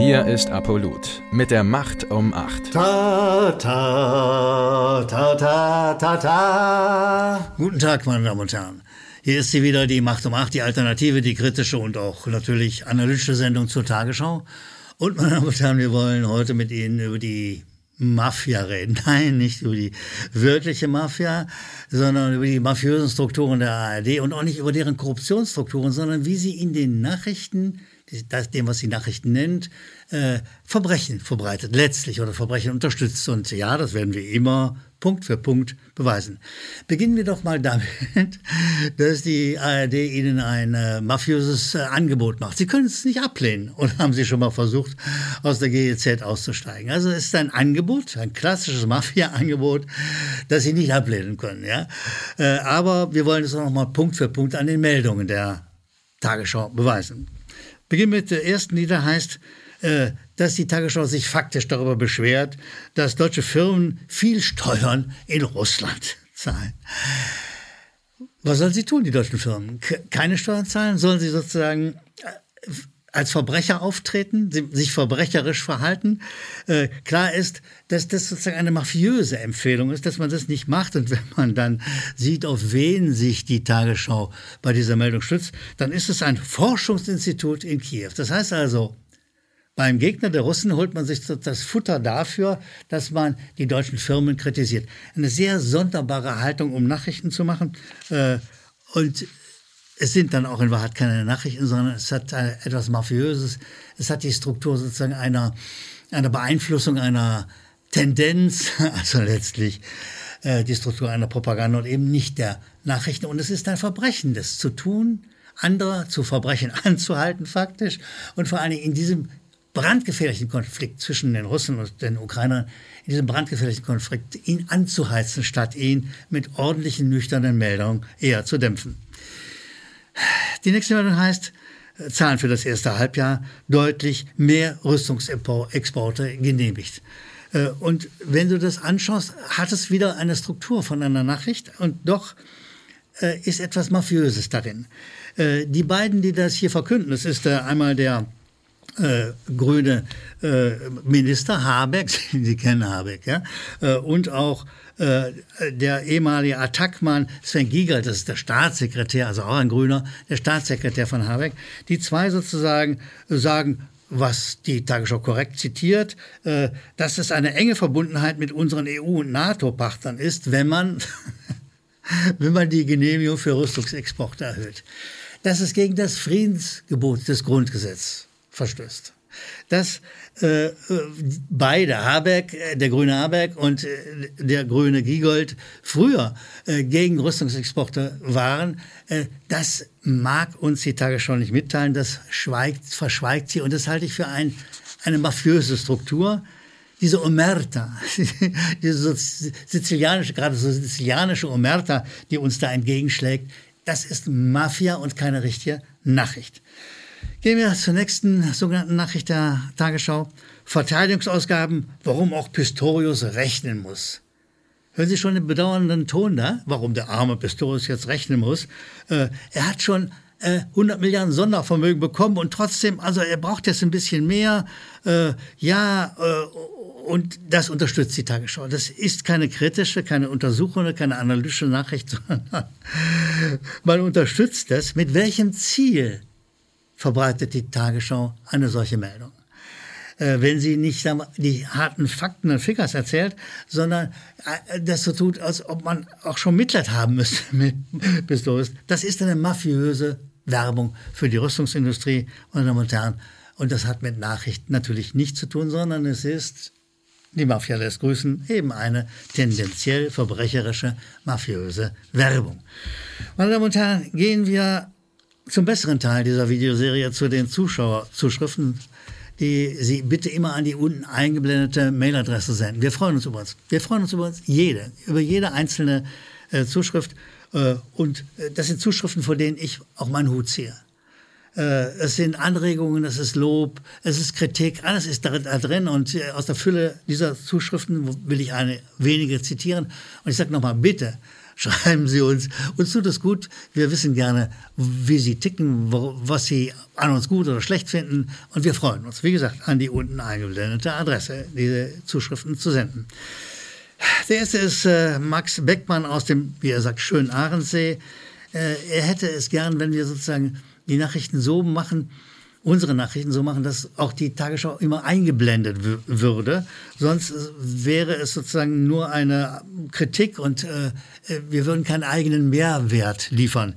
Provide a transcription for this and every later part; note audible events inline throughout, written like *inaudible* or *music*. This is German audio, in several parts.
Hier ist Apollut mit der Macht um 8. Ta, ta, ta, ta, ta, ta. Guten Tag, meine Damen und Herren. Hier ist sie wieder, die Macht um 8, die Alternative, die kritische und auch natürlich analytische Sendung zur Tagesschau. Und meine Damen und Herren, wir wollen heute mit Ihnen über die Mafia reden. *laughs* Nein, nicht über die wirkliche Mafia, sondern über die mafiösen Strukturen der ARD und auch nicht über deren Korruptionsstrukturen, sondern wie sie in den Nachrichten das, dem, was die Nachrichten nennt, äh, Verbrechen verbreitet, letztlich oder Verbrechen unterstützt. Und ja, das werden wir immer Punkt für Punkt beweisen. Beginnen wir doch mal damit, *laughs* dass die ARD Ihnen ein äh, mafiöses äh, Angebot macht. Sie können es nicht ablehnen *laughs* oder haben Sie schon mal versucht, aus der GEZ auszusteigen. Also es ist ein Angebot, ein klassisches Mafia-Angebot, das Sie nicht ablehnen können. Ja? Äh, aber wir wollen es auch noch mal Punkt für Punkt an den Meldungen der Tagesschau beweisen. Beginn mit der ersten, die da heißt, äh, dass die Tagesschau sich faktisch darüber beschwert, dass deutsche Firmen viel Steuern in Russland *laughs* zahlen. Was sollen sie tun, die deutschen Firmen? Keine Steuern zahlen? Sollen sie sozusagen äh, als Verbrecher auftreten, sich verbrecherisch verhalten. Äh, klar ist, dass das sozusagen eine mafiöse Empfehlung ist, dass man das nicht macht. Und wenn man dann sieht, auf wen sich die Tagesschau bei dieser Meldung stützt, dann ist es ein Forschungsinstitut in Kiew. Das heißt also, beim Gegner der Russen holt man sich das Futter dafür, dass man die deutschen Firmen kritisiert. Eine sehr sonderbare Haltung, um Nachrichten zu machen. Äh, und es sind dann auch in Wahrheit keine Nachrichten, sondern es hat etwas Mafiöses. Es hat die Struktur sozusagen einer, einer Beeinflussung, einer Tendenz, *laughs* also letztlich äh, die Struktur einer Propaganda und eben nicht der Nachrichten. Und es ist ein Verbrechen, das zu tun, andere zu Verbrechen *laughs* anzuhalten faktisch und vor allen Dingen in diesem brandgefährlichen Konflikt zwischen den Russen und den Ukrainern, in diesem brandgefährlichen Konflikt ihn anzuheizen, statt ihn mit ordentlichen, nüchternen Meldungen eher zu dämpfen. Die nächste Meldung heißt, äh, Zahlen für das erste Halbjahr, deutlich mehr Rüstungsexporte genehmigt. Äh, und wenn du das anschaust, hat es wieder eine Struktur von einer Nachricht und doch äh, ist etwas Mafiöses darin. Die beiden, die das hier verkünden, das ist einmal der äh, grüne äh, Minister Habeck, *laughs* Sie kennen Habeck, ja, äh, und auch äh, der ehemalige Attackmann Sven Giegel, das ist der Staatssekretär, also auch ein Grüner, der Staatssekretär von Habeck, die zwei sozusagen sagen, was die Tagesschau korrekt zitiert, äh, dass es eine enge Verbundenheit mit unseren EU- und NATO-Partnern ist, wenn man, *laughs* wenn man die Genehmigung für Rüstungsexporte erhöht. Das ist gegen das Friedensgebot des Grundgesetzes verstößt. Dass äh, beide, Habeck, äh, der grüne Habeck und äh, der grüne Giegold, früher äh, gegen Rüstungsexporte waren, äh, das mag uns die Tagesschau nicht mitteilen, das schweigt, verschweigt sie und das halte ich für ein, eine mafiöse Struktur. Diese Omerta, *laughs* diese sizilianische, gerade so sizilianische Omerta, die uns da entgegenschlägt, das ist Mafia und keine richtige Nachricht. Gehen wir zur nächsten sogenannten Nachricht der Tagesschau. Verteidigungsausgaben, warum auch Pistorius rechnen muss. Hören Sie schon den bedauernden Ton da, warum der arme Pistorius jetzt rechnen muss? Äh, er hat schon äh, 100 Milliarden Sondervermögen bekommen und trotzdem, also er braucht jetzt ein bisschen mehr. Äh, ja, äh, und das unterstützt die Tagesschau. Das ist keine kritische, keine untersuchende, keine analytische Nachricht, *laughs* sondern man unterstützt das. Mit welchem Ziel? Verbreitet die Tagesschau eine solche Meldung. Äh, wenn sie nicht die harten Fakten und Fickers erzählt, sondern äh, das so tut, als ob man auch schon Mitleid haben müsste *laughs* mit Pistorius. Das ist eine mafiöse Werbung für die Rüstungsindustrie, meine Damen und Herren. Und das hat mit Nachrichten natürlich nichts zu tun, sondern es ist, die Mafia lässt grüßen, eben eine tendenziell verbrecherische, mafiöse Werbung. Meine Damen und Herren, gehen wir zum besseren Teil dieser Videoserie zu den Zuschauerzuschriften, die Sie bitte immer an die unten eingeblendete Mailadresse senden. Wir freuen uns über uns. Wir freuen uns über uns jede, über jede einzelne äh, Zuschrift. Äh, und äh, das sind Zuschriften, vor denen ich auch meinen Hut ziehe. Äh, es sind Anregungen, es ist Lob, es ist Kritik, alles ist da drin. Und äh, aus der Fülle dieser Zuschriften will ich eine wenige zitieren. Und ich sage nochmal, bitte, schreiben Sie uns. Uns tut es gut. Wir wissen gerne, wie Sie ticken, was Sie an uns gut oder schlecht finden. Und wir freuen uns, wie gesagt, an die unten eingeblendete Adresse, diese Zuschriften zu senden. Der erste ist äh, Max Beckmann aus dem, wie er sagt, schönen Ahrensee. Äh, er hätte es gern, wenn wir sozusagen die Nachrichten so machen, unsere Nachrichten so machen, dass auch die Tagesschau immer eingeblendet würde. Sonst äh, wäre es sozusagen nur eine Kritik und äh, äh, wir würden keinen eigenen Mehrwert liefern.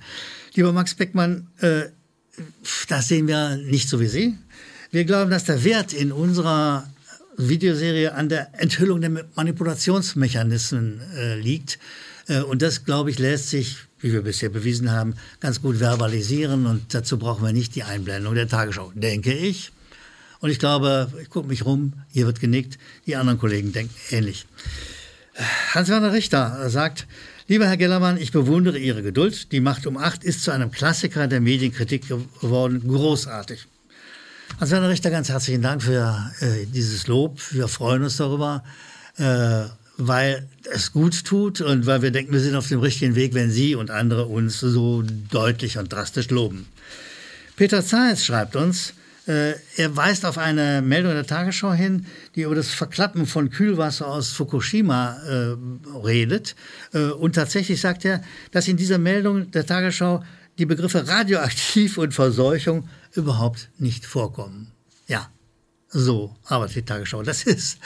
Lieber Max Beckmann, äh, das sehen wir nicht so wie Sie. Wir glauben, dass der Wert in unserer Videoserie an der Enthüllung der Manipulationsmechanismen äh, liegt. Äh, und das, glaube ich, lässt sich wie wir bisher bewiesen haben, ganz gut verbalisieren. Und dazu brauchen wir nicht die Einblendung der Tagesschau, denke ich. Und ich glaube, ich gucke mich rum, hier wird genickt, die anderen Kollegen denken ähnlich. Hans-Werner Richter sagt, Lieber Herr Gellermann, ich bewundere Ihre Geduld. Die Macht um acht ist zu einem Klassiker der Medienkritik geworden. Großartig. Hans-Werner Richter, ganz herzlichen Dank für äh, dieses Lob. Wir freuen uns darüber. Äh, weil es gut tut und weil wir denken, wir sind auf dem richtigen Weg, wenn Sie und andere uns so deutlich und drastisch loben. Peter Zeiss schreibt uns, äh, er weist auf eine Meldung der Tagesschau hin, die über das Verklappen von Kühlwasser aus Fukushima äh, redet. Äh, und tatsächlich sagt er, dass in dieser Meldung der Tagesschau die Begriffe radioaktiv und Verseuchung überhaupt nicht vorkommen. Ja, so arbeitet die Tagesschau. Das ist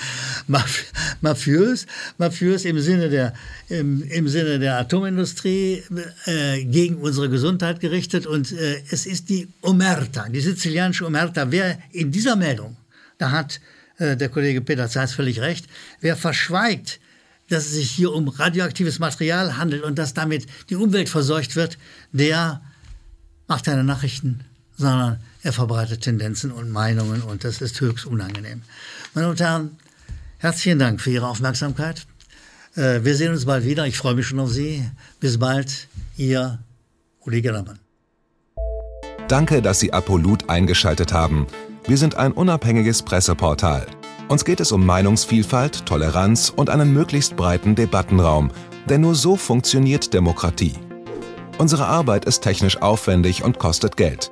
mafiös, mafiös im Sinne der, im, im Sinne der Atomindustrie äh, gegen unsere Gesundheit gerichtet. Und äh, es ist die Omerta, die sizilianische Omerta. Wer in dieser Meldung, da hat äh, der Kollege Peter Zeiss völlig recht, wer verschweigt, dass es sich hier um radioaktives Material handelt und dass damit die Umwelt verseucht wird, der macht keine Nachrichten, sondern er verbreitet Tendenzen und Meinungen und das ist höchst unangenehm. Meine Damen und Herren, herzlichen Dank für Ihre Aufmerksamkeit. Äh, wir sehen uns bald wieder. Ich freue mich schon auf Sie. Bis bald, Ihr Uli Gellermann. Danke, dass Sie Apolut eingeschaltet haben. Wir sind ein unabhängiges Presseportal. Uns geht es um Meinungsvielfalt, Toleranz und einen möglichst breiten Debattenraum, denn nur so funktioniert Demokratie. Unsere Arbeit ist technisch aufwendig und kostet Geld.